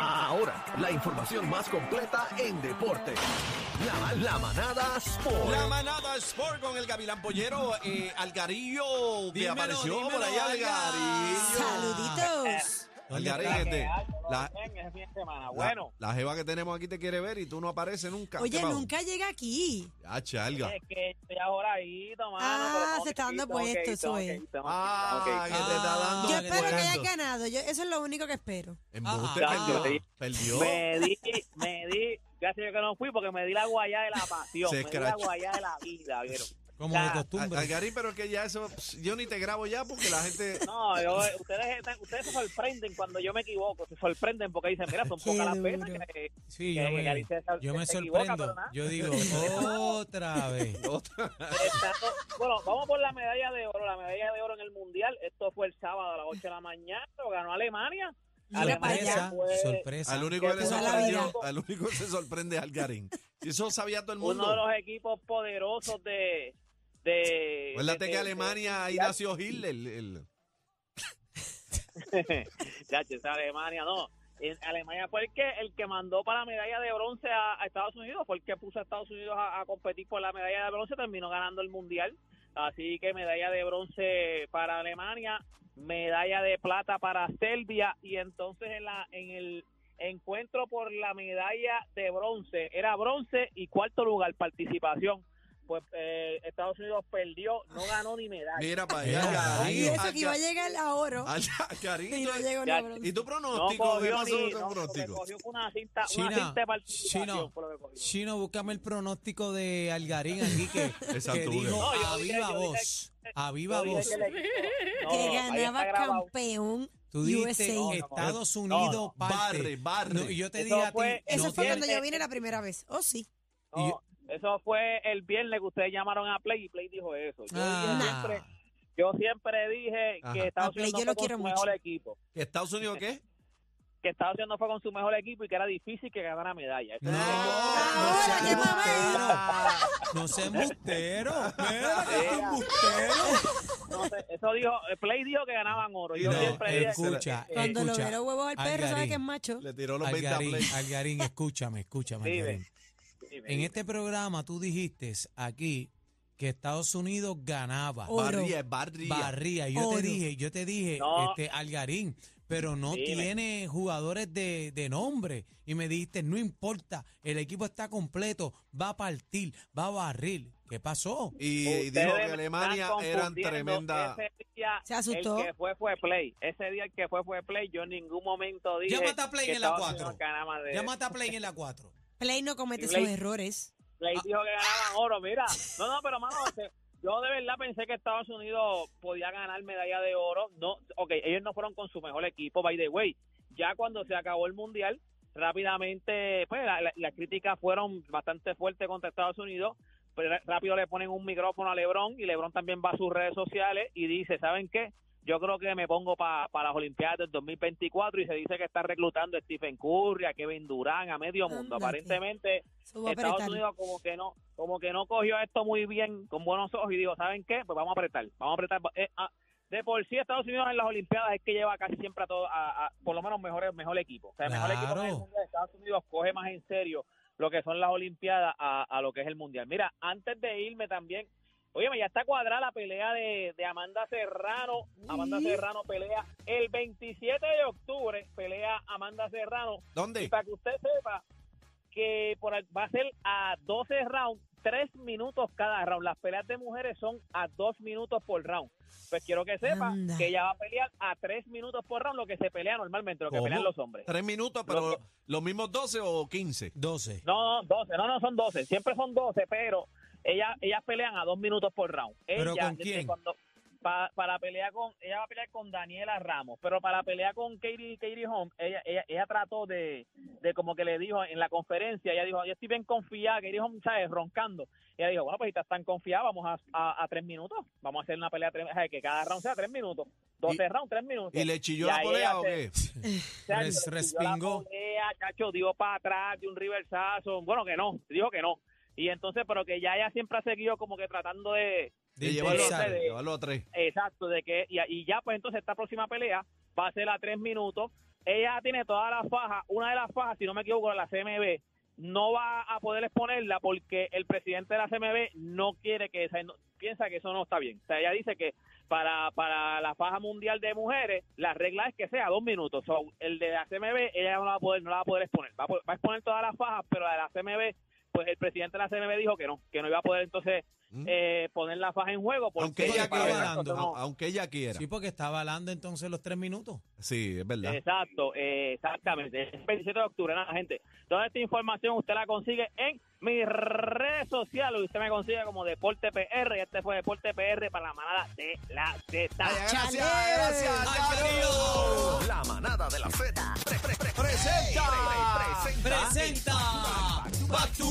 Ahora, la información más completa en deporte. La, la manada Sport. La manada Sport con el Gavilán Pollero, eh, Algarillo, que Dímelo, apareció dímelo, por ahí, Alga. Algarillo. Saluditos. Algarillo, La que hay, por lo la, la- Bueno, la jeva que tenemos aquí te quiere ver y tú no apareces nunca. Oye, nunca llega aquí. Ah, chalga. es que estoy ahora ahí, mano. Ah, se está dando puesto, eso es. Ah, que te está dando Yo Ah, espero que hayas ganado. Yo, eso es lo único que espero. Embuste, Ah, perdió. Perdió. Me di, me di, gracias yo que no fui porque me di la guayá de la pasión, Se me di la guayá de la vida, ¿vieron? Como Ya. de costumbre. Algarín, pero es que ya eso, yo ni te grabo ya porque la gente... No, yo- ustedes, están- ustedes se sorprenden cuando yo me equivoco, se sorprenden porque dicen, mira, son pocas las veces que, Sí, que yo me, se- yo me se sorprendo. Yo digo, otra vez. Otra- bueno, vamos por la medalla de oro. La medalla de oro en el Mundial, esto fue el sábado a las 8 de la mañana, lo ganó Alemania. Sorpresa, fue sorpresa. al único que le Toda la sorprendió, vida. al único que se sorprende es Algarín. Si eso sabía todo el mundo. uno de los equipos poderosos de... de Acuérdate de- que de- Alemania, ahí nació Hitler. el- el- ya, che, esa Alemania, no. En Alemania fue el que el que mandó para la medalla de bronce a, a Estados Unidos, fue el que puso a Estados Unidos a, a competir por la medalla de bronce, terminó ganando el mundial. Así que medalla de bronce para Alemania, medalla de plata para Serbia y entonces en la en el encuentro por la medalla de bronce era bronce y cuarto lugar participación. Pues eh, Estados Unidos perdió, no ganó ni medalla. Mira para allá, Y eso que iba a llegar a oro. Algarín, Y no llegó Ya, ni. ¿Y tu no pronóstico? ¿Qué cogió pasó ni, no, pronóstico? cogió fue una cinta, una China, cinta de participación Chino, fue lo que cogió. Chino, búscame el pronóstico de Algarín aquí que, Exacto, que dijo No, a viva voz, a viva voz. que no, ganaba campeón Tú dijiste. No, no, Estados no, Unidos no. parte. Barre, barre. No, y yo te Eso dije a ti, fue- Eso no fue cuando yo vine la primera vez. Oh, sí. y No, yo- eso fue el viernes que ustedes llamaron a Play y Play dijo eso. Yo, Ah. dije siempre, yo siempre dije Ajá. que Estados Play Unidos no lo fue con su mucho. mejor equipo. ¿Que ¿Estados Unidos qué? Que Estados Unidos no fue con su mejor equipo y que era difícil que ganara medalla. Eso No, no seas embustero. No seas embustero. Mira, que es embustero. No sé, eso dijo, Play dijo que ganaban oro. Yo No, siempre dije escucha, que- Cuando escucha. los huevos al perro, sabe Algarín. que es macho. Le tiró los 20 a Algarín, Play. Algarín, escúchame, escúchame. Algarín. En este programa tú dijiste aquí que Estados Unidos ganaba, Oro. Barría, barría. barría. Y yo Oro. te dije, yo te dije, No. este, Algarín, pero no Dime. tiene jugadores de, de nombre. Y me dijiste, no importa, el equipo está completo, va a partir, va a barrir. ¿Qué pasó? Y, dijo que Alemania eran tremenda. Ese día, Se asustó. El que fue fue Play. Ese día el que fue fue Play. Yo en ningún momento dije. Llámate a Play que en la Estados 4. Unidos ganaba de- Llámate a Play en la 4. Play no comete Play- sus errores. Play dijo que ganaban oro. Mira, no, no, pero mano, yo de verdad pensé que Estados Unidos podía ganar medalla de oro. No, ok, ellos no fueron con su mejor equipo, by the way. Ya cuando se acabó el mundial, rápidamente, pues la- la- las críticas fueron bastante fuertes contra Estados Unidos. Pero rápido le ponen un micrófono a LeBron y LeBron también va a sus redes sociales y dice, ¿saben qué? Yo creo que me pongo para las Olimpiadas del 2024 y se dice que está reclutando a Stephen Curry, a Kevin Durant, a medio mundo. Aparentemente Estados. Unidos como que no como que no cogió esto muy bien con buenos ojos y dijo saben qué pues vamos a apretar vamos a apretar. Eh, ah, de por sí Estados Unidos en las Olimpiadas es que lleva casi siempre a todo a, a- por lo menos mejor mejor equipo. O sea el mejor equipo de Estados Unidos coge más en serio lo que son las Olimpiadas a, a lo que es el mundial. Mira antes de irme también Oye, ya está cuadrada la pelea de, de Amanda Serrano. Amanda. Serrano pelea el 27 de octubre. Pelea Amanda Serrano. Y ¿Dónde? para que usted sepa que por ahí va a ser a 12 rounds, 3 minutos cada round. Las peleas de mujeres son a 2 minutos por round. Pues quiero que sepa Anda. que ella va a pelear a 3 minutos por round, lo que se pelea normalmente, lo que ¿Cómo? pelean los hombres. Tres minutos, pero los mismos 12 o 15. 12. No, no, 12, no, no, son 12. Siempre son 12, pero ellas, ellas pelean a 2 minutos por round. ¿Pero Ella, con quién? Cuando, pa- para pelear con, ella va a pelear con Daniela Ramos, pero para pelear con Katie, Katie Holmes, ella, ella, ella trató de, de como que le dijo en la conferencia, ella dijo, yo estoy bien confiada, Katie Holmes, ¿sabes? Roncando. Ella dijo, bueno, pues si estás tan confiada, vamos a, a, a tres minutos, vamos a hacer una pelea, tres- ¿sabes? que cada round sea tres minutos, 12 rounds, tres minutos. ¿Y le chilló Y la polea ella o se- qué? tiró respingó. La polea, chacho, dio para atrás, dio un reversazo. Bueno, que no, dijo que no. Y entonces, pero que ya ella siempre ha seguido como que tratando de, De De llevarlo a impulsar. tres. Llevarlo a tres. exacto, de que, y, y ya pues entonces esta próxima pelea va a ser a tres minutos. ella tiene todas las fajas, una de las fajas, si no me equivoco, de la CMB, no va a poder exponerla porque el presidente de la CMB no quiere que esa, no- piensa que eso no está bien. O sea, ella dice que para, para la faja mundial de mujeres, la regla es que sea dos minutos. So, el de la CMB, ella no la va a poder, no la va a poder exponer. Va a, va a exponer todas las fajas, pero la de la CMB, pues el presidente de la CMB dijo que no, que no iba a poder entonces Mm. eh, poner la faja en juego. Porque Aunque ella quiera, no- aunque ella quiera. Sí, porque está avalando entonces los tres minutos. Sí, es verdad. Exacto, eh, exactamente. Es 27 de octubre, nada, gente. Toda esta información usted la consigue en mis redes sociales. Usted me consigue como Deporte PR. Y este fue Deporte PR para la manada de la Z. Gracias, gracias. La manada de la Z. Pre- pre- pre- Presenta. presenta. ¡Presenta! Back to